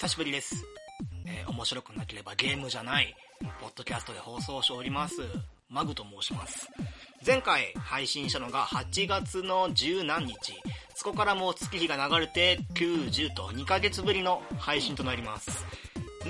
久しぶりです。えー面白くなければゲームじゃない、ポッドキャストで放送しております、マグと申します。前回配信したのが8月の十何日。そこからもう月日が流れて9、10と2ヶ月ぶりの配信となります。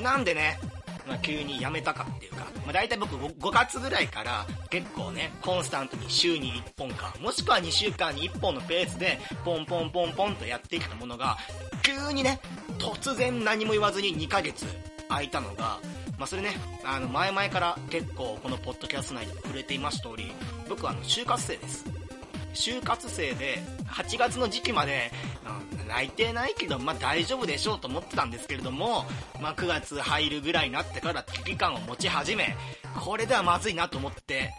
なんでね、まあ、急にやめたかっていうか、まあ、大体僕 5, 5月ぐらいから結構ね、コンスタントに週に1本か、もしくは2週間に1本のペースで、ポンポンポンポンとやってきたものが、急にね、突然何も言わずに2ヶ月空いたのが、まあ、それね、あの、前々から結構このポッドキャスト内で触れていました通り、僕はあの、就活生です。就活生で、8月の時期まで、うん泣いてないけど、まあ大丈夫でしょうと思ってたんですけれども、まあ9月入るぐらいになってから危機感を持ち始め、これではまずいなと思って、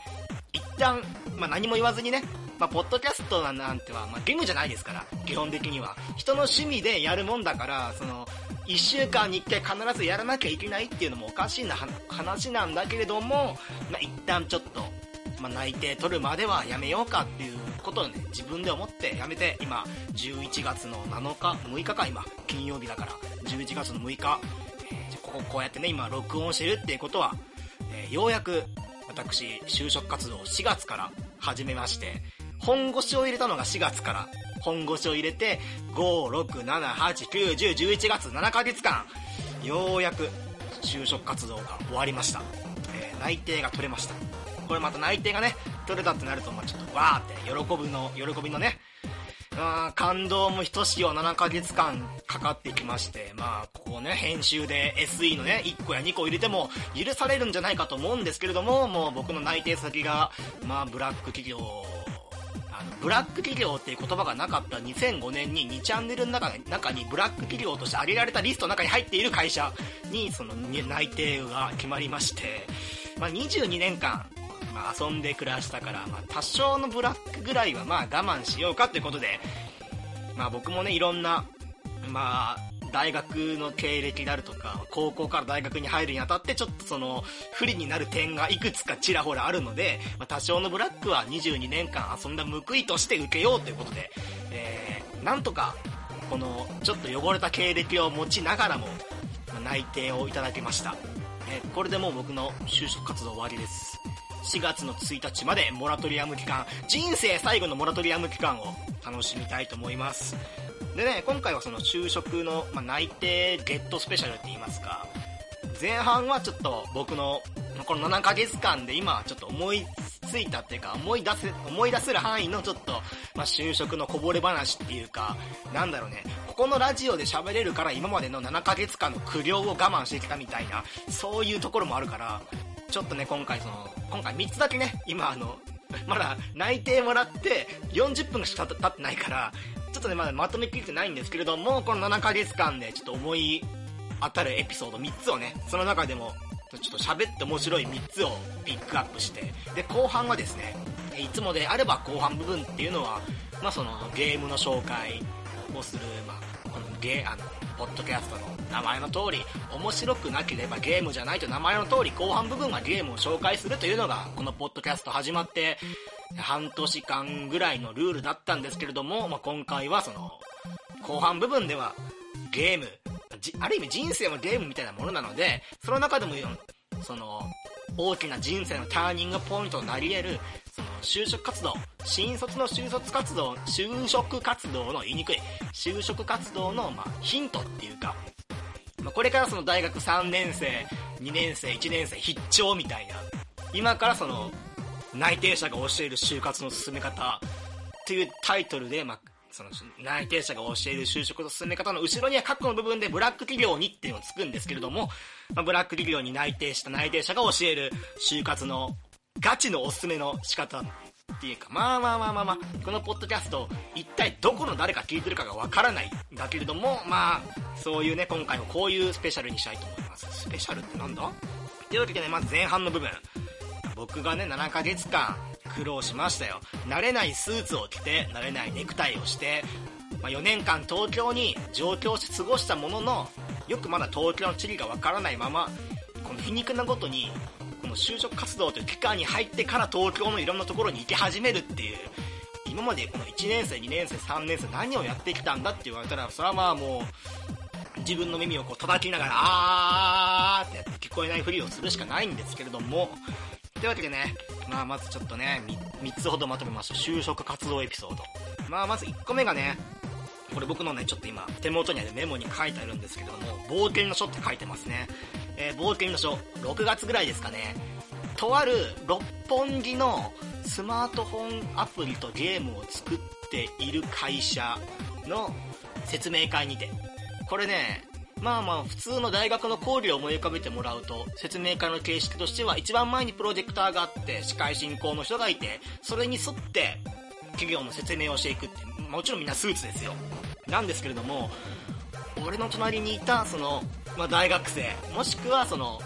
一旦、まあ何も言わずにね、まあポッドキャストなんては、まあゲームじゃないですから、基本的には。人の趣味でやるもんだから、その、一週間に一回必ずやらなきゃいけないっていうのもおかしいな話なんだけれども、まあ一旦ちょっと、まあ、内定取るまではやめようかっていうことをね、自分で思ってやめて、今、11月の7日、6日か、今、金曜日だから、11月の6日、えーこここうやってね、今、録音してるっていうことは、えーようやく、私、就職活動を4月から始めまして、本腰を入れたのが4月から、本腰を入れて、5、6、7、8、9、10、11月、7ヶ月間、ようやく、就職活動が終わりました。えー内定が取れました。これまた内定がね、取れたってなると、まあちょっとわーって喜ぶの、喜びのね、あ感動もひとしお7ヶ月間かかってきまして、まあ、ここね、編集で SE のね、1個や2個入れても許されるんじゃないかと思うんですけれども、もう僕の内定先が、まあ、ブラック企業、の、ブラック企業っていう言葉がなかった2005年に2チャンネルの中に中にブラック企業として挙げられたリストの中に入っている会社に、その、内定が決まりまして、まあ、22年間、まあ、遊んで暮らしたから、まあ、多少のブラックぐらいはまあ我慢しようかということで、まあ僕もね、いろんな、まあ、大学の経歴であるとか、高校から大学に入るにあたって、ちょっとその、不利になる点がいくつかちらほらあるので、まあ多少のブラックは22年間遊んだ報いとして受けようということで、えー、なんとか、この、ちょっと汚れた経歴を持ちながらも、ま内定をいただきました。えーこれでもう僕の就職活動終わりです。4月の1日までモラトリアム期間、人生最後のモラトリアム期間を楽しみたいと思います。でね、今回はその就職の、まあ、内定ゲットスペシャルって言いますか、前半はちょっと僕のこの7ヶ月間で今ちょっと思いついたっていうか思い出せ、思い出せる範囲のちょっと、まあ、就職のこぼれ話っていうか、なんだろうね、ここのラジオで喋れるから今までの7ヶ月間の苦行を我慢してきたみたいな、そういうところもあるから、ちょっとね、今回その、今回3つだけね、今あの、まだ内定もらって40分しか経ってないから、ちょっとね、まだまとめきれてないんですけれども、この7ヶ月間でちょっと思い当たるエピソード3つをね、その中でも、ちょっと喋って面白い3つをピックアップして、で、後半はですね、いつもであれば後半部分っていうのは、まあそのゲームの紹介をする、まあ、このゲー、あの、ポッドキャストの名前の通り、面白くなければゲームじゃないと名前の通り、後半部分はゲームを紹介するというのが、このポッドキャスト始まって、半年間ぐらいのルールだったんですけれども、まあ、今回はその、後半部分では、ゲーム、ある意味人生もゲームみたいなものなので、その中でも、その、大きな人生のターニングポイントとなり得る、その、就職活動、新卒の就卒活動、就職活動の言いにくい、就職活動の、まあ、ヒントっていうか、まあ、これからその大学3年生、2年生、1年生、必聴みたいな、今からその、内定者が教える就活の進め方っていうタイトルで、まあ、その内定者が教える就職の進め方の後ろには過去の部分でブラック企業にっていうのをつくんですけれども、まあ、ブラック企業に内定した内定者が教える就活のガチのおすすめの仕方っていうか、まあまあまあまあまあ、このポッドキャスト、一体どこの誰が聞いてるかがわからないんだけれども、まあ、そういうね、今回もこういうスペシャルにしたいと思います。スペシャルってなんだ？というわけでね、まず前半の部分。僕がね、7ヶ月間苦労しましたよ。慣れないスーツを着て、慣れないネクタイをして、まあ、4年間東京に上京して過ごしたものの、よくまだ東京の地理がわからないまま、この皮肉なごとに、この就職活動という期間に入ってから東京のいろんなところに行き始めるっていう、今までこの1年生、2年生、3年生何をやってきたんだって言われたら、それはまあもう、自分の耳をこう叩きながら、あーって聞こえないふりをするしかないんですけれども、というわけでね、まあまずちょっとね、3, 3つほどまとめました。就職活動エピソード。まあまず1個目がね、これ僕のね、ちょっと今、手元にあるメモに書いてあるんですけども、冒険の書って書いてますね。えー、冒険の書、6月ぐらいですかね。とある六本木のスマートフォンアプリとゲームを作っている会社の説明会にて。これね、まあまあ普通の大学の講義を思い浮かべてもらうと、説明会の形式としては一番前にプロジェクターがあって、司会進行の人がいて、それに沿って企業の説明をしていくって、もちろんみんなスーツですよ。なんですけれども、俺の隣にいた、その、まあ、大学生、もしくはその、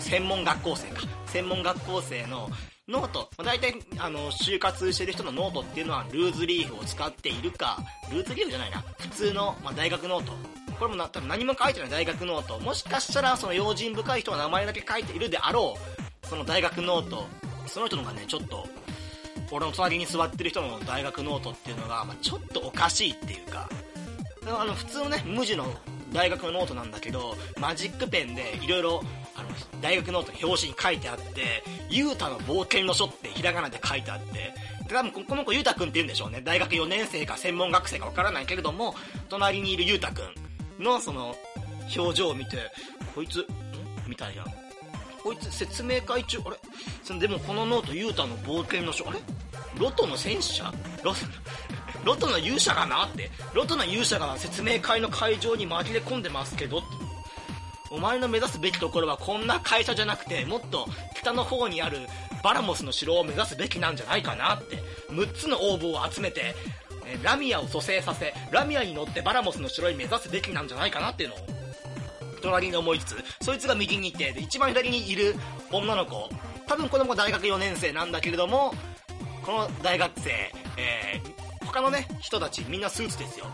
専門学校生か。専門学校生のノート、まあ、大体、あの、就活してる人のノートっていうのは、ルーズリーフを使っているか、ルーズリーフじゃないな、普通の、まあ、大学ノート。これもな、多分何も書いてない大学ノート。もしかしたら、その用心深い人は名前だけ書いているであろう、その大学ノート。その人のがね、ちょっと、俺の隣に座ってる人の大学ノートっていうのが、まあ、ちょっとおかしいっていうか、あの、普通のね、無地の大学のノートなんだけど、マジックペンでいろいろ、大学ノートの表紙に書いてあって、ゆうたの冒険の書ってひらがなで書いてあって、で、多分この子ゆうたくんって言うんでしょうね。大学4年生か専門学生かわからないけれども、隣にいるゆうたくんのその、表情を見て、こいつ、ん？みたいな。こいつ説明会中、あれ？でもこのノートゆうたの冒険の書、あれ？ロトの戦士、ロ、ロトの勇者がなって、ロトの勇者が説明会の会場に紛れ込んでますけどって。お前の目指すべきところはこんな会社じゃなくて、もっと北の方にあるバラモスの城を目指すべきなんじゃないかなって、6つの応募を集めて、ラミアを蘇生させ、ラミアに乗ってバラモスの城に目指すべきなんじゃないかなっていうのを、隣に思いつつ、そいつが右にいて、で、一番左にいる女の子、多分この子大学4年生なんだけれども、この大学生、えー、他のね、人たちみんなスーツですよ。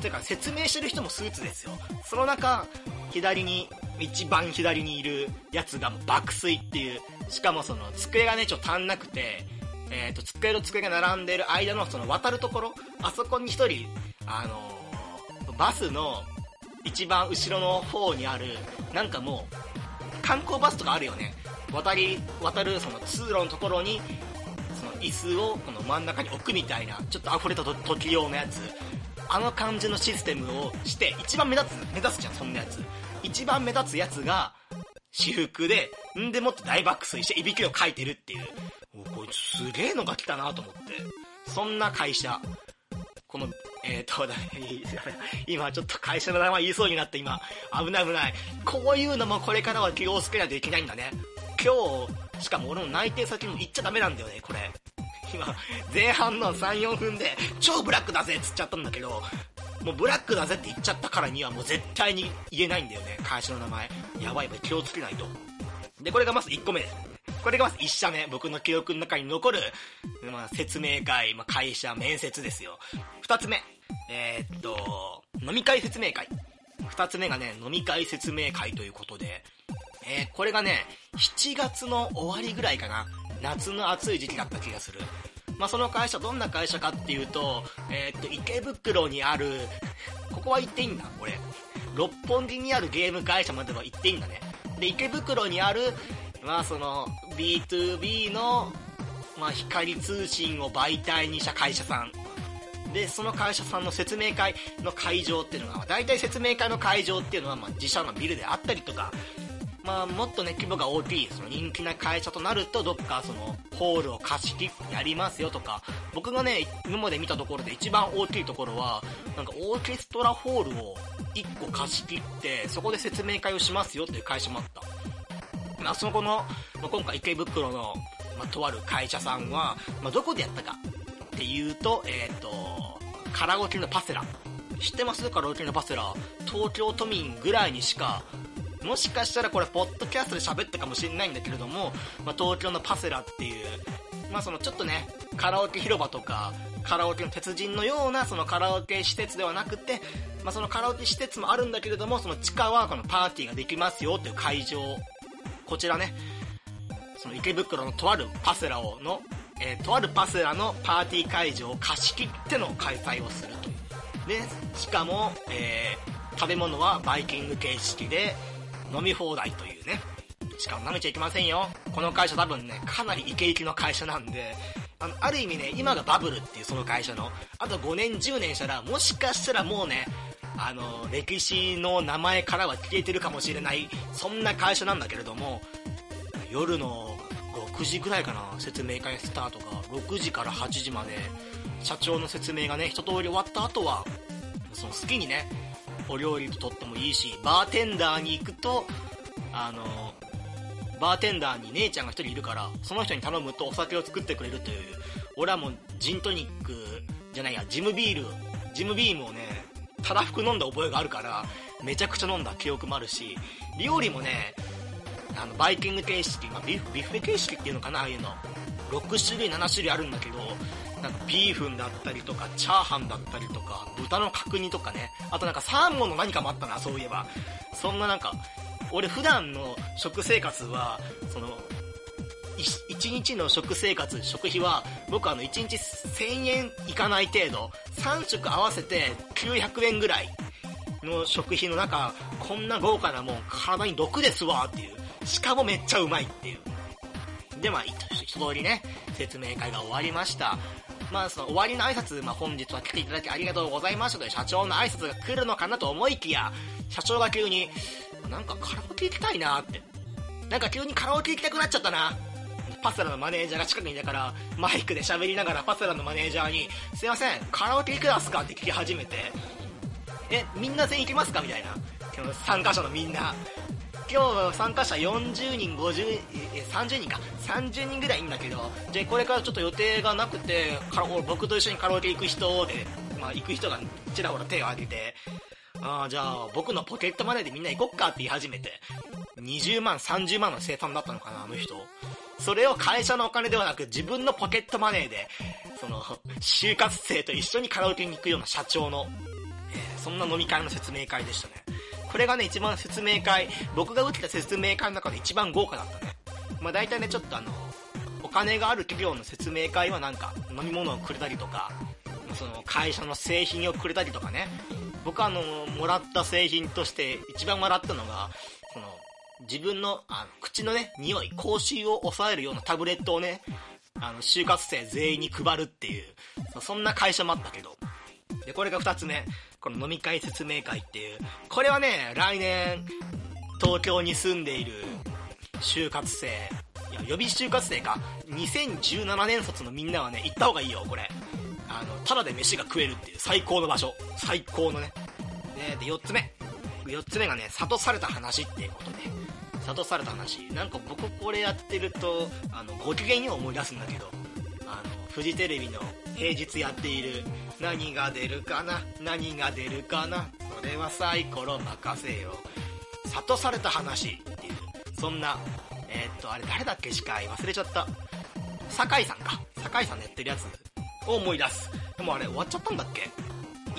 てか説明してる人もスーツですよ。その中、左に、一番左にいるやつが爆睡っていう、しかもその机がね、ちょっと足んなくて、えっ、ー、と、机と机が並んでる間のその渡るところ、あそこに一人、あのー、バスの一番後ろの方にある、なんかもう、観光バスとかあるよね。渡り、渡るその通路のところに、その椅子をこの真ん中に置くみたいな、ちょっと溢れた時用のやつ、あの感じのシステムをして、一番目立つ、目立つじゃん、そんなやつ。一番目立つやつが、私服で、んでもって大爆睡していびきをかいてるっていう。おこいつすげえのが来たなと思って。そんな会社。この、えーと、今ちょっと会社の名前言いそうになって今、危ない危ない。こういうのもこれからは気をつけないといけないんだね。今日、しかも俺の内定先も行っちゃダメなんだよね、これ。今、前半の3、4分で、超ブラックだぜっつっちゃったんだけど、もうブラックだぜって言っちゃったからにはもう絶対に言えないんだよね、会社の名前。やばいやばい、気をつけないと。で、これがまず1個目です。これがまず1社目、僕の記憶の中に残る、まあ、説明会、まあ、会社、面接ですよ。2つ目、えー、っと、飲み会説明会。2つ目がね、飲み会説明会ということで、えー、これがね、7月の終わりぐらいかな。夏の暑い時期だった気がする。まあ、その会社、どんな会社かっていうと、えー、っと、池袋にある、ここは行っていいんだ、俺。六本木にあるゲーム会社までは行っていいんだね。で、池袋にある、まあ、その、B2B の、まあ、光通信を媒体にした会社さん。で、その会社さんの説明会の会場っていうのが、大体説明会の会場っていうのは、まあ、自社のビルであったりとか、まあ、もっとね、規模が大きい、その人気な会社となると、どっかその、ホールを貸し切ってやりますよとか、僕がね、今まで見たところで一番大きいところは、なんかオーケストラホールを1個貸し切って、そこで説明会をしますよっていう会社もあった。まあ、そこの、まあ、今回池袋の、まあ、とある会社さんは、まあ、どこでやったかっていうと、えっ、ー、と、カラオケのパセラ。知ってます？カラオケのパセラ。東京都民ぐらいにしかもしかしたらこれ、ポッドキャストで喋ったかもしれないんだけれども、まあ、東京のパセラっていう、まあ、そのちょっとね、カラオケ広場とか、カラオケの鉄人のようなそのカラオケ施設ではなくて、まあ、そのカラオケ施設もあるんだけれども、その地下はこのパーティーができますよっていう会場、こちらね、その池袋のとあるパセラをの、えー、とあるパセラのパーティー会場を貸し切っての開催をするという。で、しかも、えー、食べ物はバイキング形式で飲み放題というね。しかも舐めちゃいけませんよ。この会社多分ね、かなりイケイケの会社なんで、あの、ある意味ね、今がバブルっていうその会社の、あと5年10年したら、もしかしたらもうね、あの、歴史の名前からは消えてるかもしれない、そんな会社なんだけれども、夜の6時ぐらいかな、説明会スタートが、6時から8時まで、社長の説明がね、一通り終わった後は、その好きにね、お料理とってもいいし、バーテンダーに行くと、あの、バーテンダーに姉ちゃんが一人いるから、その人に頼むとお酒を作ってくれるという、俺はもうジントニックじゃないや、ジムビール、ジムビームをね、たらふく飲んだ覚えがあるから、めちゃくちゃ飲んだ記憶もあるし、料理もね、あの、バイキング形式、まあ、ビュッ、ビュッフェ形式っていうのかな、ああいうの。6種類、7種類あるんだけど、なんかビーフンだったりとか、チャーハンだったりとか、豚の角煮とかね、あとなんかサーモンの何かもあったな、そういえば。そんななんか、俺普段の食生活は、その、1日の食生活、食費は、僕あの1日1000円いかない程度、3食合わせて900円ぐらいの食費の中、こんな豪華なもん体に毒ですわっていう。しかもめっちゃうまいっていう。で、まあ、一通りね、説明会が終わりました。まあ、その終わりの挨拶、まあ、本日は来ていただきありがとうございましたという社長の挨拶が来るのかなと思いきや、社長が急に、なんかカラオケ行きたいなって。なんか急にカラオケ行きたくなっちゃったな。パセラのマネージャーが近くにいたから、マイクで喋りながらパセラのマネージャーに、すいません、カラオケ行くですかって聞き始めて、え、みんな全員行きますかみたいな。参加者のみんな。今日参加者40人、50、え、30人か。30人ぐらいいんだけど、で、これからちょっと予定がなくて、僕と一緒にカラオケ行く人で、まあ行く人がちらほら手を挙げて、ああ、じゃあ僕のポケットマネーでみんな行こっかって言い始めて、20万、30万の生産だったのかな、あの人。それを会社のお金ではなく自分のポケットマネーで、その、就活生と一緒にカラオケに行くような社長の、えー、そんな飲み会の説明会でしたね。これがね、一番説明会、僕が受けた説明会の中で一番豪華だったね。まあ大体ね、ちょっとあの、お金がある企業の説明会はなんか、飲み物をくれたりとか、その会社の製品をくれたりとかね。僕はあの、もらった製品として一番もらったのが、その、自分のあの口のね、匂い、口臭を抑えるようなタブレットをね、あの、就活生全員に配るっていう、そんな会社もあったけど。で、これが二つ目。この飲み会説明会っていう。これはね、来年、東京に住んでいる就活生、いや、予備就活生か。2017年卒のみんなはね、行った方がいいよ、これ。あの、ただで飯が食えるっていう最高の場所。最高のね。で、で、4つ目。4つ目がね、諭された話っていうことで。諭された話。なんか僕これやってると、あの、ご機嫌に思い出すんだけど、あの、フジテレビの平日やっている、何が出るかな？何が出るかな？それはサイコロ任せよ。諭された話っていう、そんな、えー、っと、あれ誰だっけ司会？忘れちゃった。酒井さんか。酒井さんのやってるやつを思い出す。でもあれ終わっちゃったんだっけ？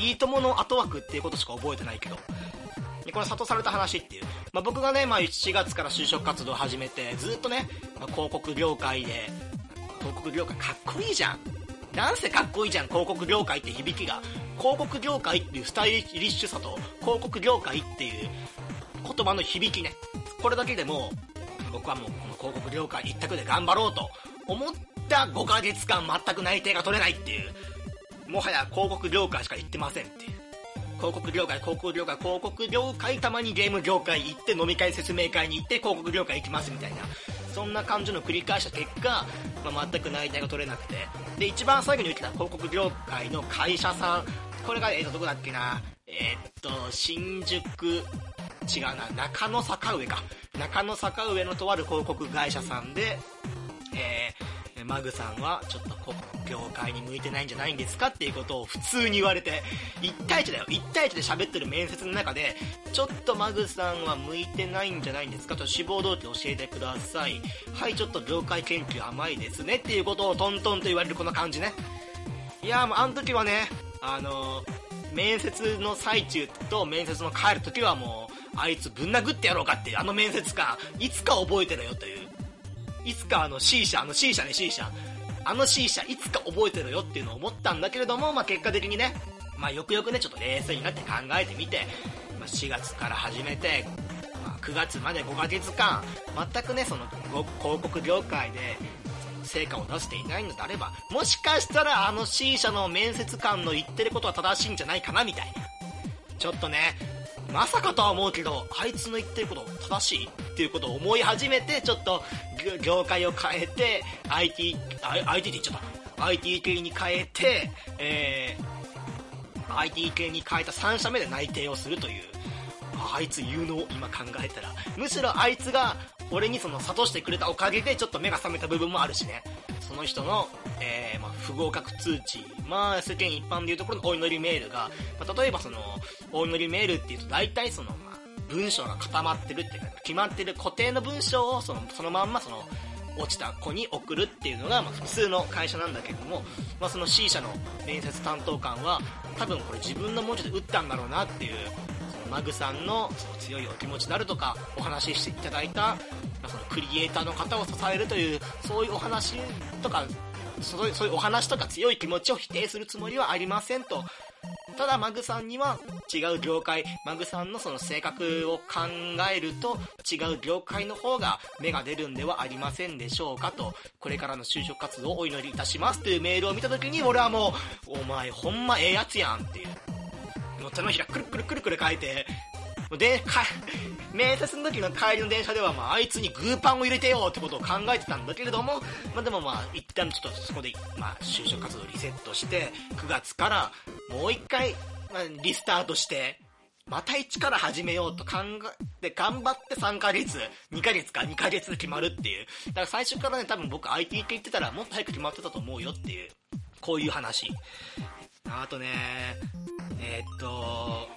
いいともの後枠っていうことしか覚えてないけど。これ諭された話っていう。まあ、僕がね、まあ、7月から就職活動を始めて、ずっとね、まあ、広告業界で、広告業界かっこいいじゃん。なんせかっこいいじゃん、広告業界って響きが。広告業界っていうスタイリッシュさと、広告業界っていう言葉の響きね。これだけでも、僕はもうこの広告業界一択で頑張ろうと思った5ヶ月間全く内定が取れないっていう、もはや広告業界しか行ってませんっていう。広告業界、広告業界、広告業界、たまにゲーム業界行って飲み会説明会に行って広告業界行きますみたいな。そんな感じの繰り返した結果、まあ、全く内定が取れなくて。で、一番最後に言ってた広告業界の会社さん、これが、えっ、ー、と、どこだっけな、えー、っと、新宿、違うな、中野坂上か。中野坂上のとある広告会社さんで、えー、マグさんはちょっとこの業界に向いてないんじゃないんですかっていうことを普通に言われて、1対1だよ。1対1で喋ってる面接の中で、ちょっとマグさんは向いてないんじゃないんですかと志望動機教えてください。はい、ちょっと業界研究甘いですねっていうことをトントンと言われるこの感じね。いやもうあの時はね、あのー、面接の最中と面接の帰る時はもう、あいつぶん殴ってやろうかっていうあの面接官、いつか覚えてろよという。いつかあの C 社、あの C 社ね C 社、あの C 社いつか覚えてろよっていうのを思ったんだけれども、まあ結果的にね、まあよくよくね、ちょっと冷静になって考えてみて、まあ、4月から始めて、まあ、9月まで5ヶ月間、全くね、その、広告業界で、成果を出していないのであれば、もしかしたらあの C 社の面接官の言ってることは正しいんじゃないかなみたいな。ちょっとね、まさかとは思うけど、あいつの言ってること正しいっていうことを思い始めて、ちょっと業界を変えて、IT、IT って言っちゃった。IT 系に変えて、えー、IT 系に変えた3社目で内定をするという、あいつ有能今考えたら。むしろあいつが俺にその諭してくれたおかげでちょっと目が覚めた部分もあるしね。その人の、えー、まあ、不合格通知、まあ、世間一般でいうところのお祈りメールが、まあ、例えばその、お祈りメールっていうと大体その、まあ、文章が固まってるっていうか、決まってる固定の文章をその、そのまんまその、落ちた子に送るっていうのが、まあ、普通の会社なんだけども、まあ、その C 社の面接担当官は多分これ自分の文字で打ったんだろうなっていうマグさんのその強いお気持ちであるとかお話ししていただいたそのクリエイターの方を支えるというそういうお話とかそういうお話とか強い気持ちを否定するつもりはありませんと。ただマグさんには違う業界マグさんのその性格を考えると違う業界の方が芽が出るんではありませんでしょうかと。これからの就職活動をお祈りいたしますというメールを見た時に俺はもうお前ほんまええやつやんっていう。もう手のひらくるくるくるくる書いてで、か、面接の時の帰りの電車では、まあ、あいつにグーパンを入れてよってことを考えてたんだけれども、まあでもまあ、一旦ちょっとそこで、まあ、就職活動リセットして、9月からもう一回、まあ、リスタートして、また一から始めようと考えて、頑張って3ヶ月、2ヶ月か2ヶ月で決まるっていう。だから最初からね、多分僕 IT 系言ってたらもっと早く決まってたと思うよっていう、こういう話。あとね、えー、っと、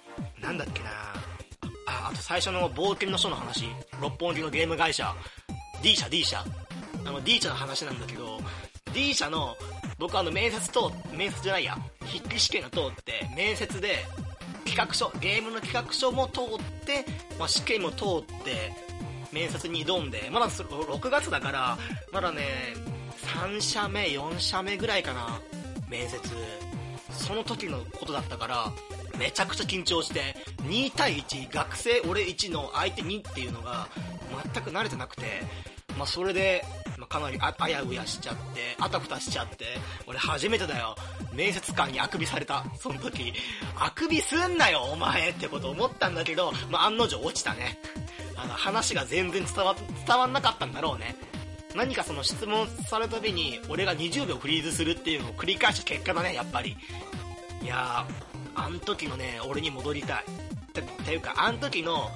なんだっけな。あ、あと最初の冒険の書の話、六本木のゲーム会社、D 社 D 社、あの D 社の話なんだけど、D 社の、僕あの面接通面接じゃないや、筆記試験が通って、面接で、企画書、ゲームの企画書も通って、まあ、試験も通って、面接に挑んで、まだ6月だから、まだね、3社目、4社目ぐらいかな、面接。その時のことだったから、めちゃくちゃ緊張して、2対1、学生俺1の相手2っていうのが、全く慣れてなくて、まあ、それで、まあ、かなりあやうやしちゃって、あたふたしちゃって、俺初めてだよ。面接官にあくびされた、その時。あくびすんなよ、お前ってこと思ったんだけど、まあ、案の定落ちたね。あの、話が全然伝わ、伝わんなかったんだろうね。何かその質問されたびに、俺が20秒フリーズするっていうのを繰り返した結果だね、やっぱり。いやー、あん時のね、俺に戻りたい。てていうか、あん時の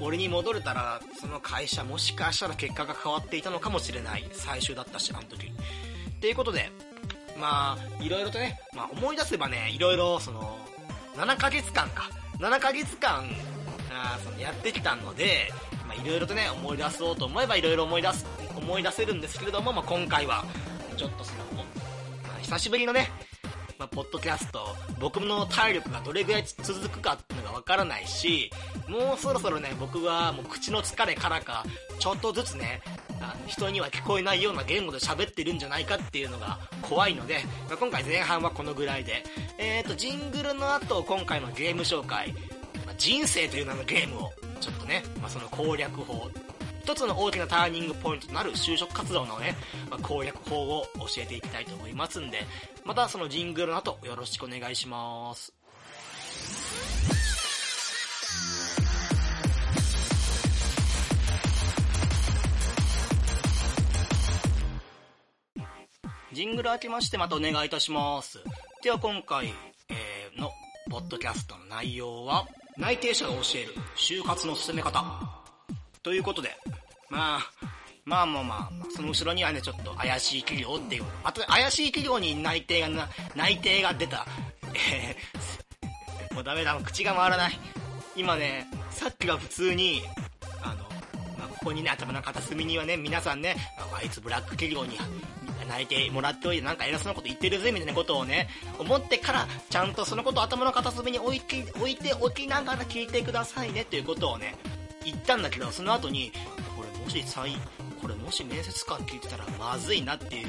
俺に戻れたら、その会社もしかしたら結果が変わっていたのかもしれない最終だったし、あの時。っていうことで、まあ、いろいろとね、まあ思い出せばね、いろいろその、7ヶ月間か。7ヶ月間、そのやってきたので、まあいろいろとね、思い出そうと思えばいろいろ思い出す、思い出せるんですけれども、まあ今回は、ちょっとその、まあ、久しぶりのね、まあ、ポッドキャスト、僕の体力がどれぐらい続くかっていうのがわからないし、もうそろそろね、僕はもう口の疲れからか、ちょっとずつね、あの人には聞こえないような言語で喋ってるんじゃないかっていうのが怖いので、まあ、今回前半はこのぐらいで、えーと、ジングルの後、今回のゲーム紹介、まあ、人生という名のゲームを、ちょっとね、まあ、その攻略法、一つの大きなターニングポイントとなる就職活動のね、まあ、攻略法を教えていきたいと思いますんで、またそのジングルの後よろしくお願いします。ジングル明けましてまたお願いいたします。では今回、えー、の、ポッドキャストの内容は、内定者が教える就活の進め方。ということで、まあ、まあまあまあ、その後ろにはね、ちょっと怪しい企業っていう、あと怪しい企業に内定がな、内定が出た。えー、もうダメだ、口が回らない。今ね、さっきは普通に、あの、ここにね、頭の片隅にはね、皆さんね、あいつブラック企業に泣いてもらっておいてなんか偉そうなこと言ってるぜみたいなことをね、思ってから、ちゃんとそのことを頭の片隅に置いて、置いておきながら聞いてくださいねということをね、言ったんだけど、その後に、これもし再、これもし面接官聞いてたらまずいなっていう、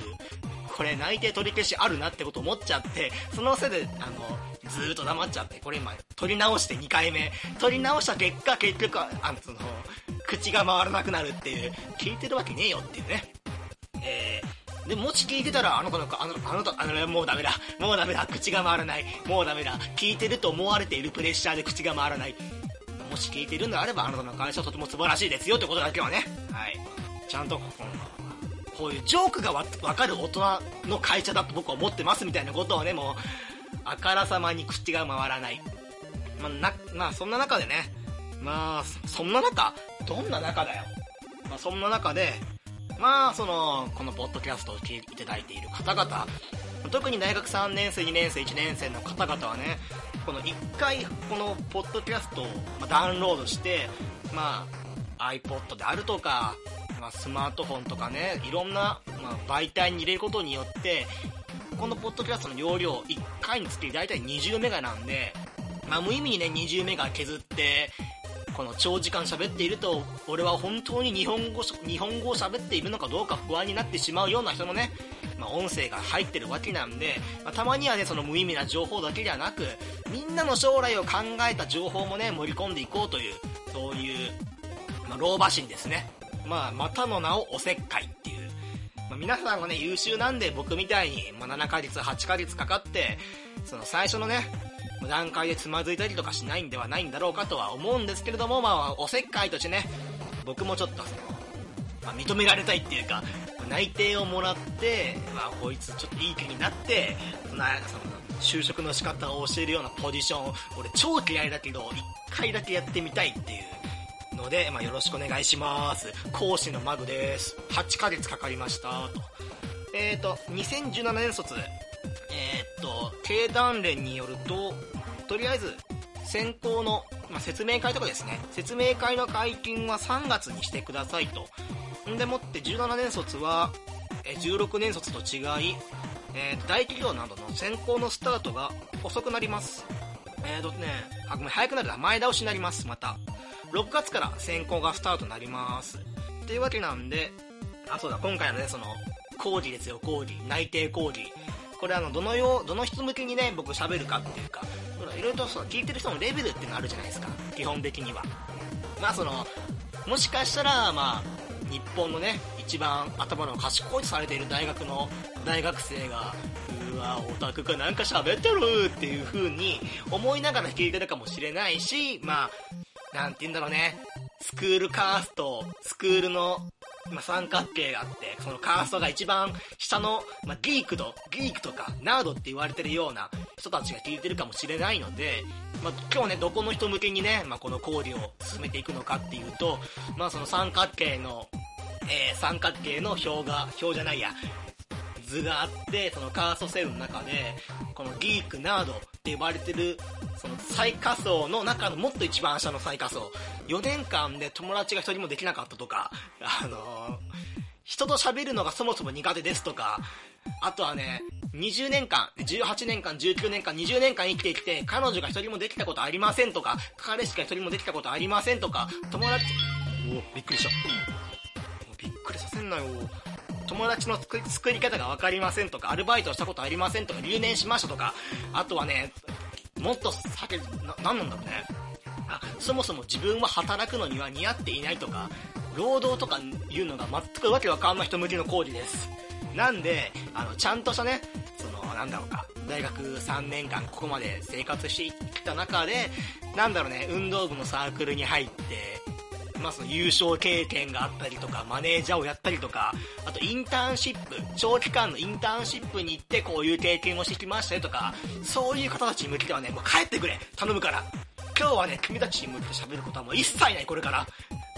これ内定取り消しあるなってこと思っちゃって、そのせいで、あの、ずーっと黙っちゃって、これ今、撮り直して2回目。撮り直した結果、結局、あの、その、口が回らなくなるっていう、聞いてるわけねえよっていうね。えー、で、もし聞いてたら、あの子の子、あの、あの、あの、もうダメだ。もうダメだ。口が回らない。もうダメだ。聞いてると思われているプレッシャーで口が回らない。もし聞いてるんであれば、あなたの会社はとても素晴らしいですよってことだけはね。はい。ちゃんと、この、こういうジョークがわかる大人の会社だと僕は思ってますみたいなことをね、もう、あからさまに口が回らない。まあ、な、まあ、そんな中でね、まあ、そんな中？どんな中だよ。まあ、そんな中で、まあ、その、このポッドキャストを聞いていただいている方々、特に大学3年生、2年生、1年生の方々はね、この1回、このポッドキャストをダウンロードして、まあ、iPod であるとか、まあ、スマートフォンとかね、いろんな、まあ、媒体に入れることによって、このポッドキャストの容量1回につき大体20メガなんで、まあ、無意味にね、20メガ削って、この長時間喋っていると、俺は本当に日本語、日本語を喋っているのかどうか不安になってしまうような人もね、まあ、音声が入ってるわけなんで、まあ、たまにはね、その無意味な情報だけではなく、みんなの将来を考えた情報もね、盛り込んでいこうという、そういう、まあ、老婆心ですね。まあ、またの名をおせっかいっていう。まあ、皆さんがね、優秀なんで僕みたいに、まあ、7ヶ月、8ヶ月かかって、その最初のね、段階でつまずいたりとかしないんではないんだろうかとは思うんですけれども、まあ、おせっかいとしてね、僕もちょっとその、まあ、認められたいっていうか、内定をもらって、まあ、こいつちょっといい気になって、なその就職の仕方を教えるようなポジション、俺超嫌いだけど、一回だけやってみたいっていうので、まあ、よろしくお願いします。講師のマグです。8ヶ月かかりました、と。えっ、ー、と、2017年卒、えっ、ー、と、経団連によると、とりあえず、先行の、まあ、説明会とかですね、説明会の解禁は3月にしてくださいと。んでもって17年卒は、16年卒と違い、えー、大企業などの先行のスタートが遅くなります。えーとね、あ、ごめん、早くなる前倒しになります、また。6月から選考がスタートになります。っていうわけなんで、あ、そうだ、今回のね、その、講義ですよ、工事。内定工事。これあの、どのよう、どの人向けにね、僕喋るかっていうか、いろいろとその聞いてる人のレベルっていうのあるじゃないですか。基本的には。まあその、もしかしたら、まあ、日本のね、一番頭の賢いとされている大学の大学生が、うわ、オタクかなんか喋ってるっていう風に思いながら聞いてるかもしれないし、まあ、なんて言うんだろうね、スクールカースト、スクールのまあ、三角形があって、そのカーストが一番下の、まあ、ギークと、ギークとか、ナードって言われてるような人たちが聞いてるかもしれないので、まあ、今日ね、どこの人向けにね、まあ、この講義を進めていくのかっていうと、まあ、その三角形の、えー、三角形の表が、表じゃないや、図があって、そのカーストセルの中で、このギーク、ナードって呼ばれてる、その最下層の中のもっと一番下の最下層。4年間で友達が一人もできなかったとか、あのー、人と喋るのがそもそも苦手ですとか、あとはね、20年間、18年間、19年間、20年間生きてきて、彼女が一人もできたことありませんとか、彼氏が一人もできたことありませんとか、友達、おびっくりした。くりさせんなよ。友達の作り方が分かりませんとか、アルバイトしたことありませんとか、留年しましたとか、あとはね、もっと避け、な、なんなんだろうね。あ、そもそも自分は働くのには似合っていないとか、労働とかいうのが全くわけわかんない人向けの講義です。なんで、あの、ちゃんとしたね、その、なんだろうか、大学3年間ここまで生活してきた中で、なんだろうね、運動部のサークルに入って、まあ、その優勝経験があったりとか、マネージャーをやったりとか、あとインターンシップ、長期間のインターンシップに行ってこういう経験をしてきましたよとか、そういう方たちに向けてはね、もう帰ってくれ頼むから今日はね、君たちに向けて喋ることはもう一切ない、これから。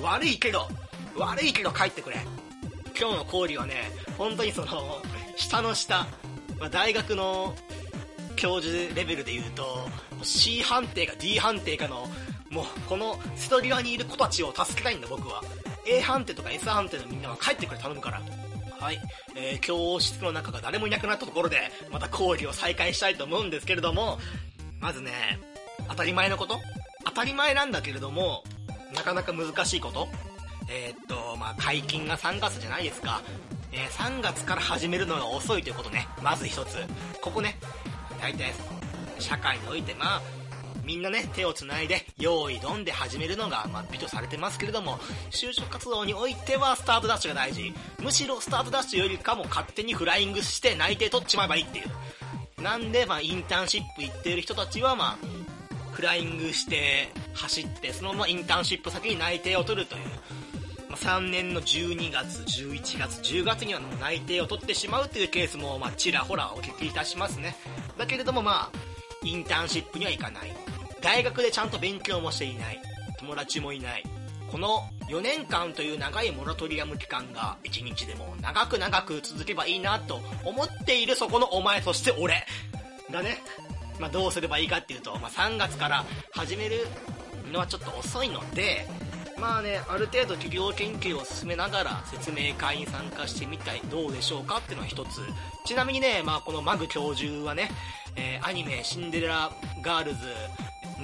悪いけど、悪いけど帰ってくれ。今日の講義はね、本当にその、下の下、まあ、大学の教授レベルで言うと、C 判定か D 判定かのもう、この瀬戸際にいる子たちを助けたいんだ、僕は。A 判定とか S 判定のみんなは帰ってくれ頼むから。はい。えー、教室の中が誰もいなくなったところで、また講義を再開したいと思うんですけれども、まずね、当たり前のこと当たり前なんだけれども、なかなか難しいことえー、っと、まあ、解禁が3月じゃないですか。えー、3月から始めるのが遅いということね。まず一つ。ここね、大体、社会においてまあみんなね、手を繋いで、用意ドンで始めるのが、まあ、美とされてますけれども、就職活動においてはスタートダッシュが大事。むしろスタートダッシュよりかも勝手にフライングして内定取っちまえばいいっていう。なんで、まあ、インターンシップ行ってる人たちは、まあ、フライングして走って、そのままインターンシップ先に内定を取るという。まあ、3年の12月、11月、10月には内定を取ってしまうというケースも、まあ、ちらほらお聞きいたしますね。だけれどもまあ、インターンシップには行かない。大学でちゃんと勉強もしていない。友達もいない。この4年間という長いモラトリアム期間が1日でも長く長く続けばいいなと思っているそこのお前そして俺がね、まあ、どうすればいいかっていうと、まあ、3月から始めるのはちょっと遅いので、まあね、ある程度企業研究を進めながら説明会に参加してみたい、どうでしょうかっていうのは一つ。ちなみにね、まあこのマグ教授はね、えー、アニメシンデレラガールズ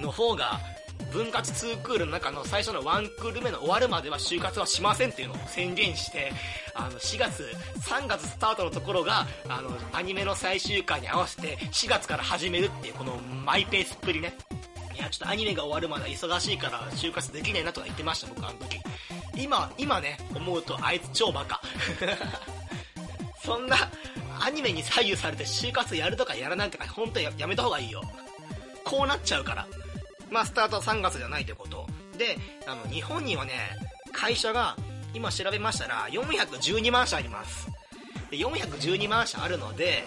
の方が分割2クールの中の最初の1クール目の終わるまでは就活はしませんっていうのを宣言して、あの、4月、3月スタートのところが、あの、アニメの最終回に合わせて4月から始めるっていうこのマイペースっぷりね。いや、ちょっとアニメが終わるまで忙しいから就活できねえなとか言ってました、僕あの時。今、今ね、思うとあいつ超バカ。そんな、アニメに左右されて就活やるとかやらないとか、本当にやめた方がいいよ。こうなっちゃうから。まあ、スタートは3月じゃないってこと。で、あの、日本にはね、会社が、今調べましたら、412万社あります。で、412万社あるので、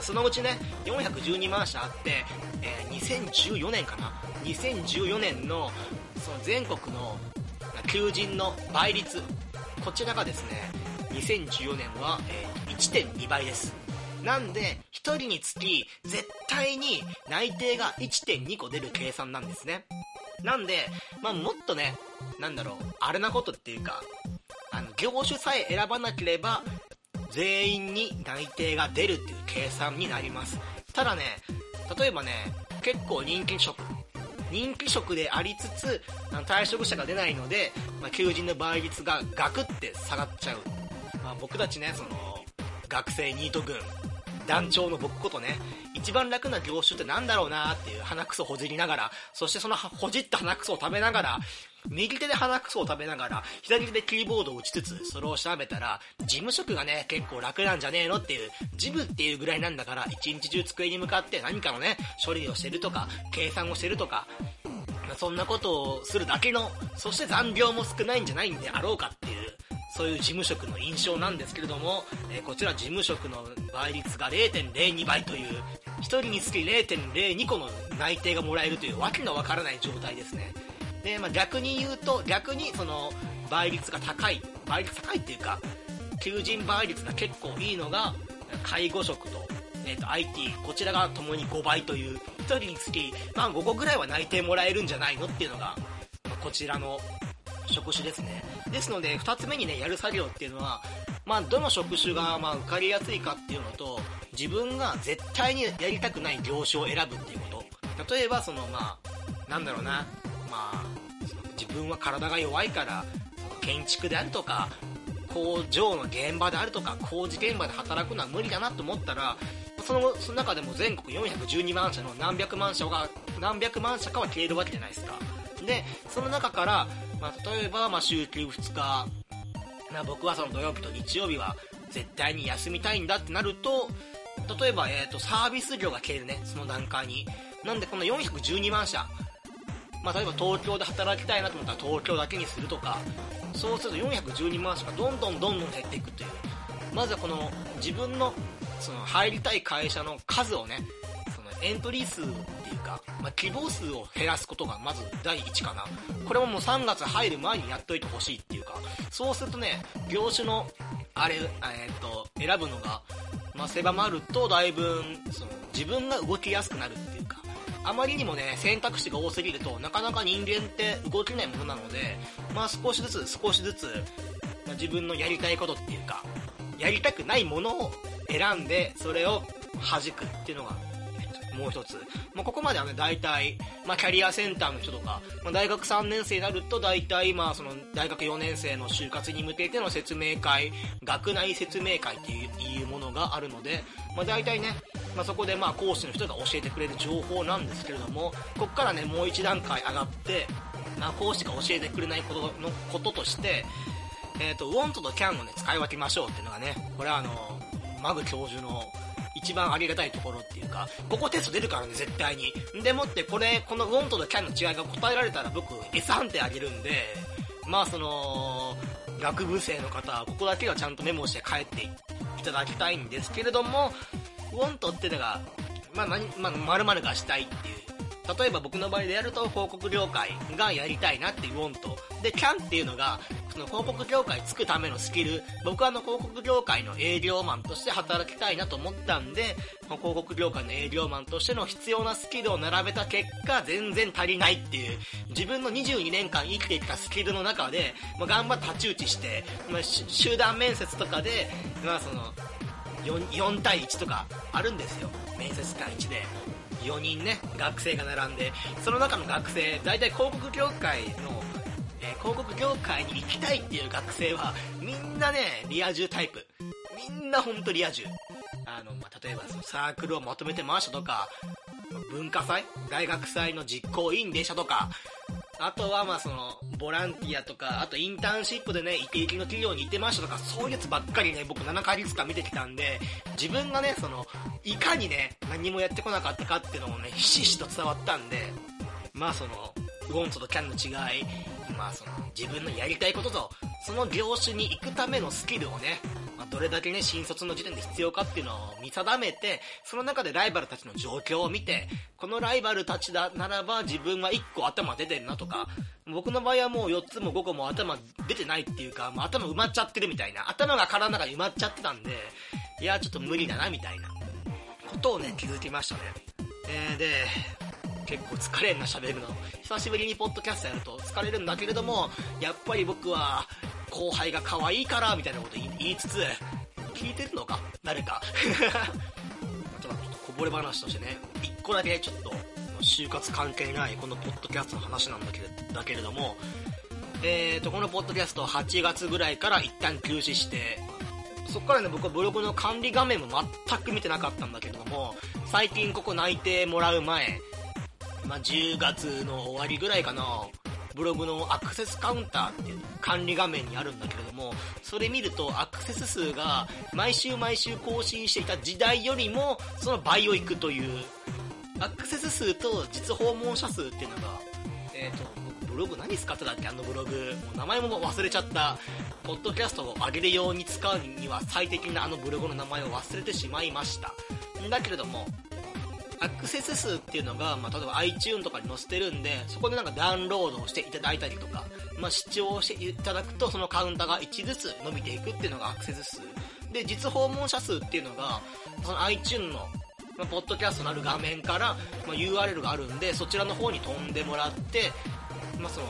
そのうちね、412万社あって、えー、2014年かな ?2014 年の、その全国の求人の倍率、こちらがですね、2014年は、えー、1.2倍です。なんで、1人につき、絶対に内定が1.2個出る計算なんですね。なんで、まあ、もっとね、なんだろう、あれなことっていうか、あの、業種さえ選ばなければ、全員に内定が出るっていう計算になります。ただね、例えばね、結構人気職、人気職でありつつ、あの退職者が出ないので、まあ、求人の倍率がガクって下がっちゃう。まあ、僕たちね、その、学生ニート軍、団長の僕ことね、一番楽な業種ってなんだろうなっていう鼻くそほじりながら、そしてそのほじった鼻くそを食べながら、右手で鼻くそを食べながら、左手でキーボードを打ちつつ、それを調べたら、事務職がね、結構楽なんじゃねえのっていう、事務っていうぐらいなんだから、一日中机に向かって何かのね、処理をしてるとか、計算をしてるとか、そんなことをするだけの、そして残業も少ないんじゃないんであろうかっていう、そういう事務職の印象なんですけれども、えー、こちら事務職の倍率が0.02倍という、1人につき0.02個の内定がもらえるというわけのわからない状態ですね。で、まあ、逆に言うと、逆にその倍率が高い、倍率高いっていうか、求人倍率が結構いいのが、介護職と、えっ、ー、と、IT、こちらが共に5倍という、1人につき、まあ5個ぐらいは内定もらえるんじゃないのっていうのがま、こちらの職種ですね。ですので、2つ目にね、やる作業っていうのは、まあ、どの職種が、まあ、受かりやすいかっていうのと、自分が絶対にやりたくない業種を選ぶっていうこと。例えば、その、まあ、なんだろうな、まあ、自分は体が弱いから、建築であるとか、工場の現場であるとか、工事現場で働くのは無理だなと思ったら、その、その中でも全国412万社の何百万社が、何百万社かは消えるわけじゃないですか。で、その中から、まあ、例えば、まあ、週休2日、な僕はその土曜日と日曜日は絶対に休みたいんだってなると、例えば、え、ー、と、サービス業が消えるね、その段階に。なんで、この412万社、まあ、例えば東京で働きたいなと思ったら東京だけにするとか、そうすると412万社がどんどんどんどん減っていくという。まずはこの自分のその入りたい会社の数をね、そのエントリー数っていうか、まあ、希望数を減らすことがまず第一かな。これももう3月入る前にやっといてほしいっていうか、そうするとね、業種の、あれ、えー、っと、選ぶのが、まあ、狭まるとだいぶ、その、自分が動きやすくなるっていうか、あまりにもね、選択肢が多すぎると、なかなか人間って動けないものなので、まあ少しずつ少しずつ、まあ、自分のやりたいことっていうか、やりたくないものを選んで、それを弾くっていうのがもう一つ。まあ、ここまではね、大体、まあ、キャリアセンターの人とか、まあ、大学3年生になると、大体、まあ、その、大学4年生の就活に向けての説明会、学内説明会っていうものがあるので、まあ、大体ね、まあ、そこでまあ講師の人が教えてくれる情報なんですけれどもここからねもう一段階上がって、まあ、講師が教えてくれないことのこととしてえっ、ー、と、want と can をね、使い分けましょうっていうのがね、これはあの、マグ教授の一番ありがたいところっていうか、ここテスト出るからね、絶対に。でもって、これ、この want と can の違いが答えられたら僕、S 判定あげるんで、まあその、学部生の方はここだけはちゃんとメモして帰っていただきたいんですけれども、want っていうのが、まあ何、まあ、〇〇がしたいっていう例えば僕の場合でやると広告業界がやりたいなっていう want で can っていうのがその広告業界つくためのスキル僕はあの広告業界の営業マンとして働きたいなと思ったんで広告業界の営業マンとしての必要なスキルを並べた結果全然足りないっていう自分の22年間生きてきたスキルの中で、まあ、頑張って太刀打ちして、まあ、集団面接とかで、まあ、その 4, 4対1とかあるんですよ。面接官1で。4人ね学生が並んで。その中の学生大体広告業界の、えー、広告業界に行きたいっていう学生はみんなねリア充タイプ。みんなほんとリア充。あの、まあ、例えばそのサークルをまとめて回したとか文化祭？大学祭の実行委員でしたとか。あとはまあその、ボランティアとか、あとインターンシップでね、イケイケの企業に行ってましたとか、そういうやつばっかりね、僕7ヶ月間見てきたんで、自分がね、その、いかにね、何もやってこなかったかっていうのもね、ひしひしと伝わったんで、まあその、ウォントとキャンの違い、まあその、自分のやりたいことと、その業種に行くためのスキルをね、まあ、どれだけね、新卒の時点で必要かっていうのを見定めて、その中でライバルたちの状況を見て、このライバルたちだならば自分は1個頭出てるなとか、僕の場合はもう4つも5個も頭出てないっていうか、もう頭埋まっちゃってるみたいな、頭が体の中に埋まっちゃってたんで、いや、ちょっと無理だなみたいな、ことをね、気づきましたね。えー、で、結構疲れんな喋るの。久しぶりにポッドキャストやると疲れるんだけれども、やっぱり僕は後輩が可愛いから、みたいなこと言いつつ、聞いてるのか？誰か？ちょっとこぼれ話としてね、一個だけちょっと、就活関係ないこのポッドキャストの話なんだけれだけれども、えーと、このポッドキャスト8月ぐらいから一旦休止して、そこからね、僕はブログの管理画面も全く見てなかったんだけれども、最近ここ内定もらう前、まあ、10月の終わりぐらいかな、ブログのアクセスカウンターっていう管理画面にあるんだけれども、それ見るとアクセス数が毎週毎週更新していた時代よりもその倍をいくという、アクセス数と実訪問者数っていうのが、えっ、ー、と、ブログ何使ってたっけ？あのブログ。もう名前も忘れちゃった。ポッドキャストを上げるように使うには最適なあのブログの名前を忘れてしまいました。だけれども、アクセス数っていうのが、まあ、例えば iTune とかに載せてるんで、そこでなんかダウンロードをしていただいたりとか、まあ、視聴していただくと、そのカウンターが1ずつ伸びていくっていうのがアクセス数。で、実訪問者数っていうのが、その iTune の、まあ、ポッドキャストのある画面から、まあ、URL があるんで、そちらの方に飛んでもらって、まあ、その、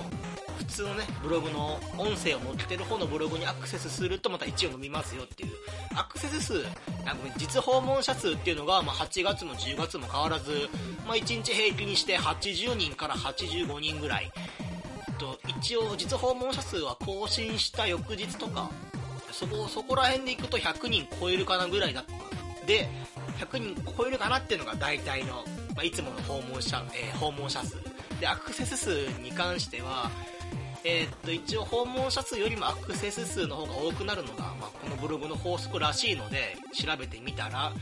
普通のね、ブログの音声を載ってる方のブログにアクセスするとまた1を伸びますよっていう。アクセス数、あごめん実訪問者数っていうのが、まあ、8月も10月も変わらず、まあ、1日平均にして80人から85人ぐらい。と、一応実訪問者数は更新した翌日とか、そこ、そこら辺で行くと100人超えるかなぐらいだった。で、100人超えるかなっていうのが大体の、まあ、いつもの訪問者、えー、訪問者数。で、アクセス数に関しては、えー、っと、一応訪問者数よりもアクセス数の方が多くなるのが、まあ、このブログの法則らしいので、調べてみたら、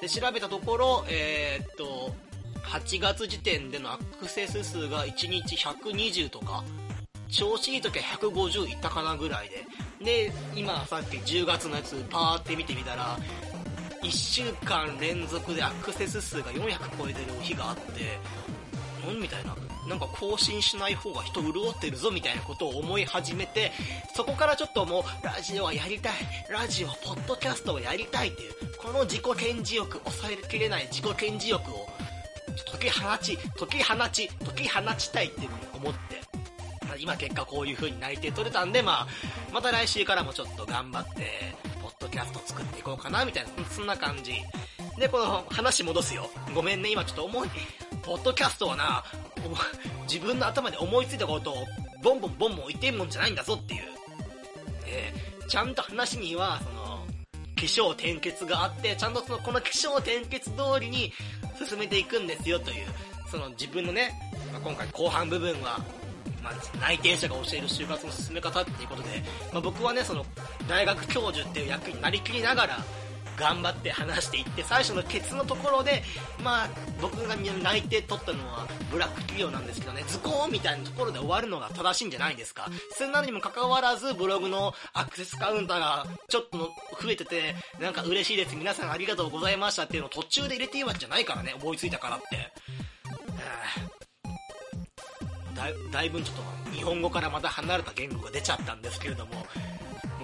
で、調べたところ、えー、っと、8月時点でのアクセス数が1日120とか、調子いい時は150いったかなぐらいで。で、今さっき10月のやつパーって見てみたら、1週間連続でアクセス数が400超えてる日があって、んみたいな。なんか更新しない方が人潤ってるぞみたいなことを思い始めて、そこからちょっともう、ラジオはやりたい、ラジオ、ポッドキャストをやりたいっていう、この自己顕示欲、抑えきれない自己顕示欲を、解き放ち、解き放ち、解き放ちたいっていうふうに思って、今結果こういう風に内定取れたんで、まあ、また来週からもちょっと頑張って、ポッドキャスト作っていこうかな、みたいな、そんな感じ。で、この話戻すよ。ごめんね、今ちょっと思い、ポッドキャストはな、自分の頭で思いついたことをボンボンボンボン言ってんもんじゃないんだぞっていう。え、ちゃんと話には、その、気象転結があって、ちゃんとその、この気象転結通りに進めていくんですよという、その自分のね、まあ、今回後半部分は、まあ、内定者が教える就活の進め方っていうことで、まあ、僕はね、その、大学教授っていう役になりきりながら、頑張って話していって最初のケツのところで、まあ、僕が内定取ったのはブラック企業なんですけどねズコーンみたいなところで終わるのが正しいんじゃないですか。それなのにもかかわらずブログのアクセスカウンターがちょっと増えててなんか嬉しいです。皆さんありがとうございましたっていうのを途中で入れていいわけじゃないからね思いついたからって。だだいぶちょっと日本語からまた離れた言語が出ちゃったんですけれども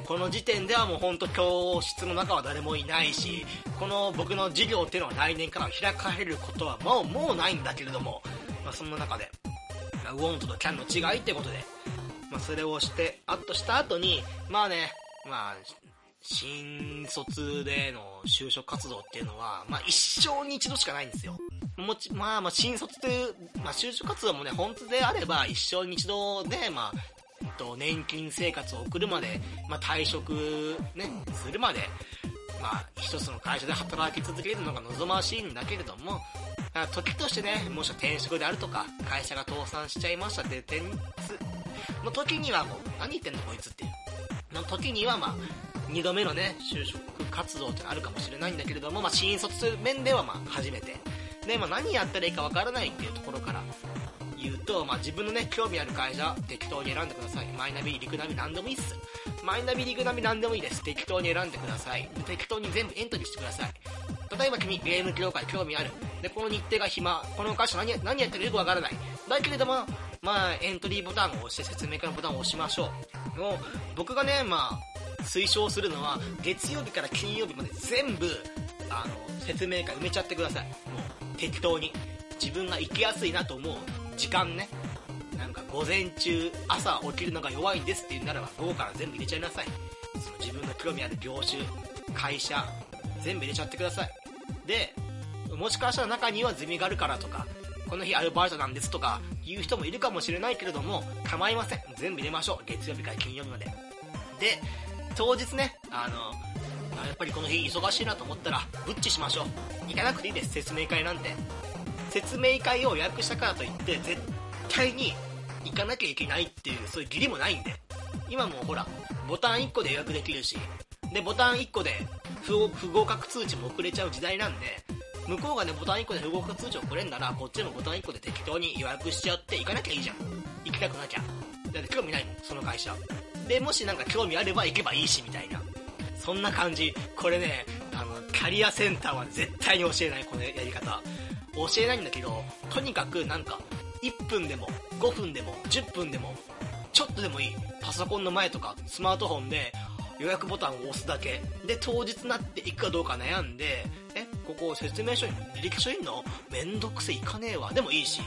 この時点ではもう本当教室の中は誰もいないし、この僕の授業っていうのは来年から開かれることはもう、もうないんだけれども、まあ、そんな中で、ウォントとキャンの違いってことで、まあ、それをして、あとした後に、まあね、まあ、新卒での就職活動っていうのは、まあ一生に一度しかないんですよ。もち、まあまあ新卒という、まあ就職活動もね、本当であれば一生に一度で、まあと、年金生活を送るまで、まあ、退職ね、するまで、まあ、一つの会社で働き続けるのが望ましいんだけれども、時としてね、もし転職であるとか、会社が倒産しちゃいましたって点の時にはもう、何言ってんのこいつっていう。の時にはまあ、二度目のね、就職活動ってあるかもしれないんだけれども、まあ、新卒面ではまあ、初めて。で、まあ、何やったらいいかわからないっていうところから、言うと、まあ、自分のね、興味ある会社、適当に選んでください。マイナビ、リクナビ、なんでもいいっす。マイナビ、リクナビ、なんでもいいです。適当に選んでください。適当に全部エントリーしてください。例えば君、ゲーム業界興味ある。で、この日程が暇。この会社何何やってるかよくわからない。だけれども、まあ、エントリーボタンを押して説明会のボタンを押しましょう。もう、僕がね、まあ、推奨するのは、月曜日から金曜日まで全部、あの、説明会埋めちゃってください。もう、適当に。自分が行きやすいなと思う時間ね。なんか午前中朝起きるのが弱いんですって言うならば午後から全部入れちゃいなさい。その自分の興味ある業種会社全部入れちゃってください。でもしかしたら中にはゼミがあるからとかこの日アルバイトなんですとか言う人もいるかもしれないけれども構いません。全部入れましょう。月曜日から金曜日まで。で当日ねあのやっぱりこの日忙しいなと思ったらブッチしましょう。行かなくていいです。説明会なんて。説明会を予約したからといって絶対に行かなきゃいけないっていうそういう義理もないんで。今もほらボタン1個で予約できるしでボタン1個で不合格通知も送れちゃう時代なんで向こうがねボタン1個で不合格通知送れんならこっちもボタン1個で適当に予約しちゃって行かなきゃいいじゃん。行きたくなきゃ。だって興味ないもんその会社。でもしなんか興味あれば行けばいいしみたいな。そんな感じ。これねあのキャリアセンターは絶対に教えないこのやり方。教えないんだけど、とにかくなんか、1分でも、5分でも、10分でも、ちょっとでもいい。パソコンの前とか、スマートフォンで、予約ボタンを押すだけ。で、当日なっていくかどうか悩んで、え、ここ説明書に履歴書いんの？めんどくせいかねえわ。でもいいし。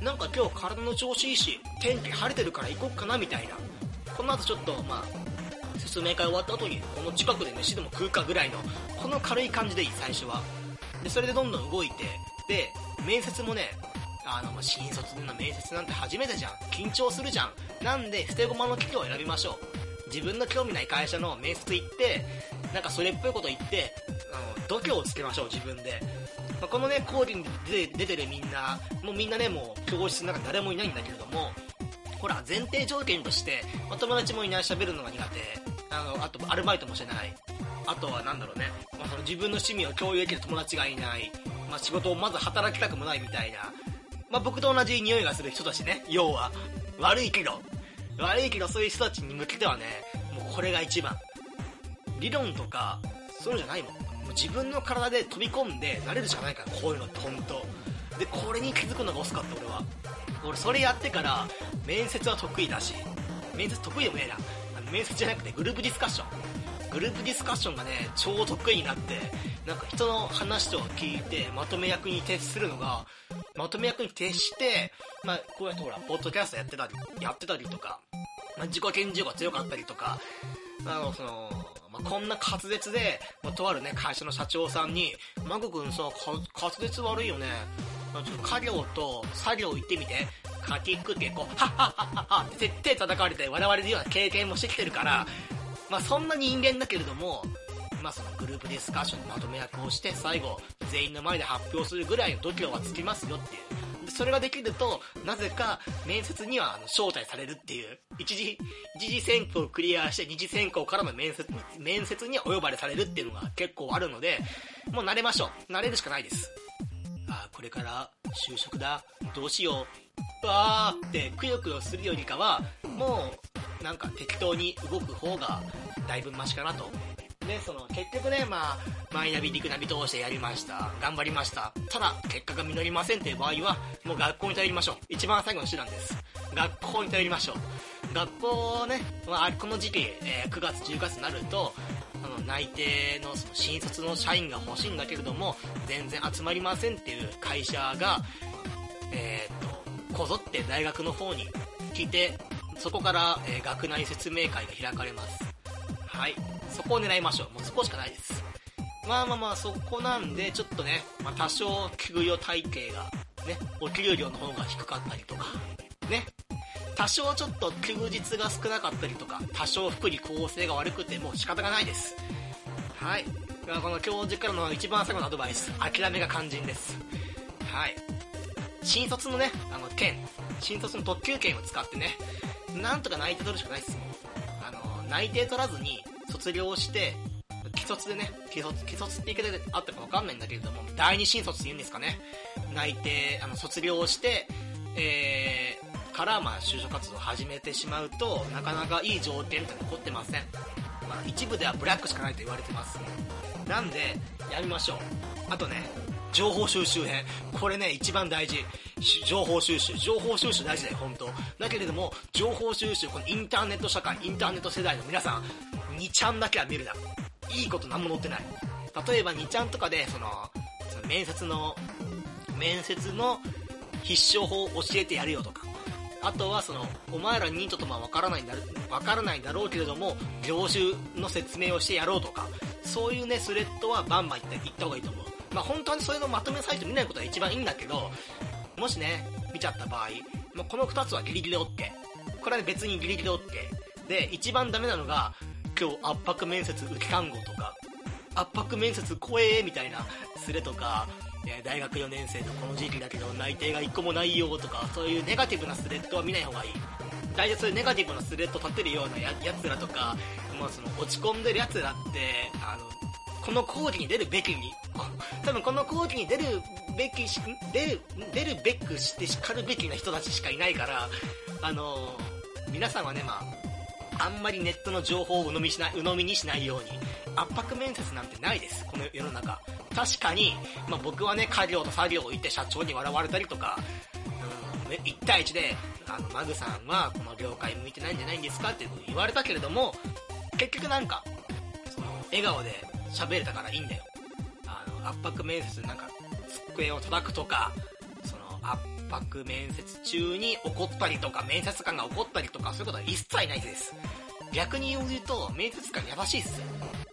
なんか今日体の調子いいし、天気晴れてるから行こっかなみたいな。この後ちょっと、まあ、説明会終わった後に、この近くで飯でも食うかぐらいの、この軽い感じでいい、最初は。で、それでどんどん動いて、で、面接もね、あの、新卒での面接なんて初めてじゃん。緊張するじゃん。なんで、捨て駒の企業を選びましょう。自分の興味ない会社の面接行って、なんかそれっぽいこと言って、あの、度胸をつけましょう、自分で。まあ、このね、講義に出てるみんな、もうみんなね、もう教室の中誰もいないんだけれども、ほら、前提条件として、まあ、友達もいない、喋るのが苦手。あの、あと、アルバイトもしてない。あとは、なんだろうね、まあ、その自分の趣味を共有できる友達がいない。まあ、仕事をまず働きたくもないみたいな、まあ、僕と同じ匂いがする人たちね、要は。悪いけど、悪いけどそういう人たちに向けてはね、もうこれが一番。理論とか、そういうのじゃないもん。もう自分の体で飛び込んで慣れるしかないから、こういうのってほんと。で、これに気づくのが遅かった、俺は。俺、それやってから、面接は得意だし、面接得意でもねえな。面接じゃなくてグループディスカッション。グループディスカッションがね、超得意になって、なんか人の話を聞いて、まとめ役に徹するのが、まとめ役に徹して、まあ、こうやってほら、ポッドキャストやってたり、やってたりとか、まあ、自己顕示欲が強かったりとか、あの、その、まあ、こんな滑舌で、まあ、とあるね、会社の社長さんに、マグ君さ、滑舌悪いよね。ちょっと家業と作業行ってみて。かきくけこ、はっはっはっはっって手叩かれて笑われるような経験もしてきてるから、まあそんな人間だけれども、まあそのグループディスカッションのまとめ役をして、最後、全員の前で発表するぐらいの度胸はつきますよっていう。でそれができると、なぜか面接にはあの招待されるっていう、一時、一次選考をクリアして二次選考からの面接に、面接にお呼ばれされるっていうのが結構あるので、もう慣れましょう。慣れるしかないです。ああ、これから就職だ。どうしよう。わーってくよくよするよりかは、もう、なんか適当に動く方がだいぶマシかなと。で、その、結局ね、まあ、マイナビ、リクナビ通してやりました。頑張りました。ただ、結果が実りませんっていう場合は、もう学校に頼りましょう。一番最後の手段です。学校に頼りましょう。学校ね、まあ、この時期、えー、9月、10月になると、あの、内定のその新卒の社員が欲しいんだけれども、全然集まりませんっていう会社が、えー、っと、こぞって大学の方に来て、そこから、えー、学内説明会が開かれます。はい。そこを狙いましょう。もうそこしかないです。まあまあまあ、そこなんで、ちょっとね、まあ多少給与体系が、ね、お給料の方が低かったりとか、ね。多少ちょっと休日が少なかったりとか、多少福利厚生が悪くても仕方がないです。はい。この教授からの一番最後のアドバイス、諦めが肝心です。はい。新卒のね、あの、券、新卒の特急券を使ってね、なんとか内定取るしかないっす。あの、内定取らずに、卒業して、既卒でね、既卒、既卒って言い方であったかわかんないんだけれども、第二新卒って言うんですかね。内定、あの、卒業して、えー、から、まあ、就職活動を始めてしまうと、なかなかいい条件って残ってません。まあ、一部ではブラックしかないと言われてます。なんで、やめましょう。あとね、情報収集編。これね、一番大事。情報収集。情報収集大事だよ、本当だけれども、情報収集、このインターネット社会、インターネット世代の皆さん、2ちゃんだけは見るな。いいこと何も載ってない。例えば2ちゃんとかで、その、その面接の、面接の必勝法を教えてやるよとか。あとはその、お前らニートとまわからないんだ、わからないんだろうけれども、業種の説明をしてやろうとか、そういうね、スレッドはバンバン言った言った方がいいと思う。まあ本当にそういうのまとめサイト見ないことが一番いいんだけど、もしね、見ちゃった場合、まあ、この2つはギリギリ OK。これはね別にギリギリ OK。で、一番ダメなのが、今日圧迫面接受け看護とか、圧迫面接怖えみたいなスレとか、大学4年生のこの時期だけど内定が1個もないよとか、そういうネガティブなスレッドは見ない方がいい。大体そういうネガティブなスレッド立てるようなややつらとか、まあその落ち込んでるやつらって、あの、この講義に出るべきに、多分この講義に出るべきし、出る、出るべくして叱るべきな人たちしかいないから、あの皆さんはね、まあ、あんまりネットの情報を鵜呑みしない、鵜呑みにしないように。圧迫面接なんてないです、この世の中。確かに、まあ、僕はね、家業と作業を言って社長に笑われたりとか、うん、1対1で、あの、マグさんはこの業界向いてないんじゃないんですかって言われたけれども、結局なんか、その、笑顔で喋れたからいいんだよ。あの、圧迫面接なんか、机を叩くとか、その、圧迫面接中に怒ったりとか、面接官が怒ったりとか、そういうことは一切ないです。逆に言うと、面接官優しいっす。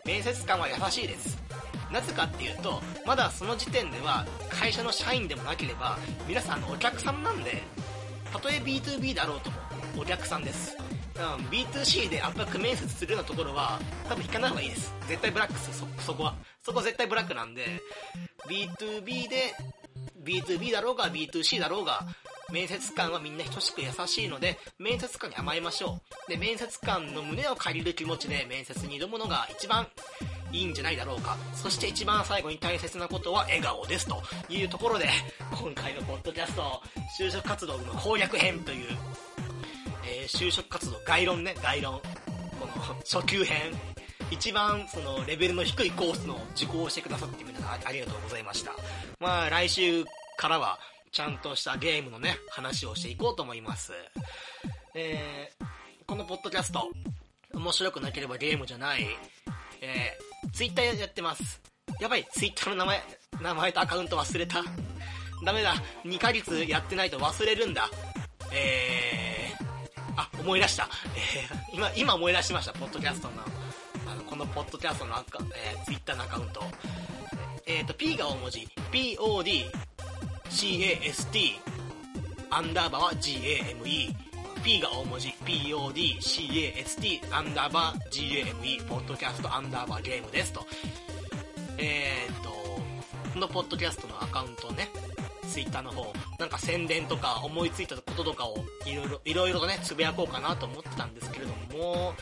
面接官は優しいです。なぜかっていうと、まだその時点では会社の社員でもなければ、皆さんのお客さんなんで、たとえ B2B だろうとも、お客さんです。うん、B2C で圧迫面接するようなところは、多分引かない方がいいです。絶対ブラックですそ、そこは。そこ絶対ブラックなんで、B2B で B2B だろうが B2C だろうが、面接官はみんな等しく優しいので、面接官に甘えましょう。で、面接官の胸を借りる気持ちで面接に挑むのが一番いいんじゃないだろうか。そして一番最後に大切なことは笑顔ですというところで、今回のポッドキャスト、就職活動の攻略編という、えー、就職活動概論ね、概論。この初級編。一番そのレベルの低いコースの受講をしてくださって皆さんありがとうございました。まあ来週からはちゃんとしたゲームのね、話をしていこうと思います。えー、このポッドキャスト、面白くなければゲームじゃない、えー、ツイッターやってます。やばい、ツイッターの名前、名前とアカウント忘れた。ダメだ、2ヶ月やってないと忘れるんだ。えー、あ、思い出した。えー、今、今思い出しました、ポッドキャストの。あの、このポッドキャストのアカ、えー、ツイッターのアカウント。えっ、ー、と、P が大文字。POD、CAST、アンダーバーは GAME、P が大文字、podcast アンダーバー game、ポッドキャストアンダーバーゲームですと。えー、と、このポッドキャストのアカウントをね、ツイッターの方、なんか宣伝とか思いついたこととかをいろいろ、いろいろとね、つぶやこうかなと思ってたんですけれども、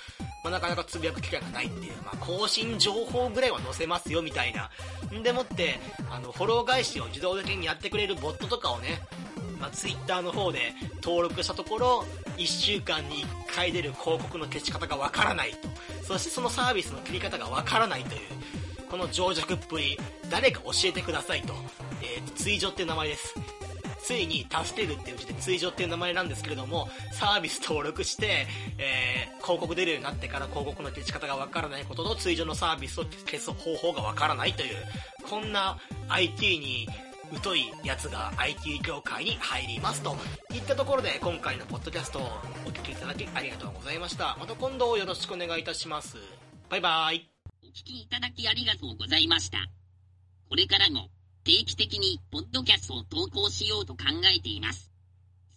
まあ、なかなかつぶやく機会がないっていう、まあ、更新情報ぐらいは載せますよみたいな。んでもって、あの、フォロー返しを自動的にやってくれるボットとかをね、まあ、ツイッターの方で登録したところ、1週間に1回出る広告の消し方がわからないと。そしてそのサービスの切り方がわからないという、この情弱っぷり、誰か教えてくださいと。えー、追女っていう名前です。ついに助けるっていううちで追女っていう名前なんですけれども、サービス登録して、えー、広告出るようになってから広告の消し方がわからないことと、追女のサービスを消す方法がわからないという、こんな IT に疎いやつが IT 業界に入りますといったところで今回のポッドキャストをお聞きいただきありがとうございました。また今度よろしくお願いいたします。バイバーイ。聞きいただきありがとうございました。これからも定期的にポッドキャストを投稿しようと考えています。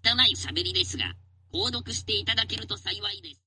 拙い喋りですが、購読していただけると幸いです。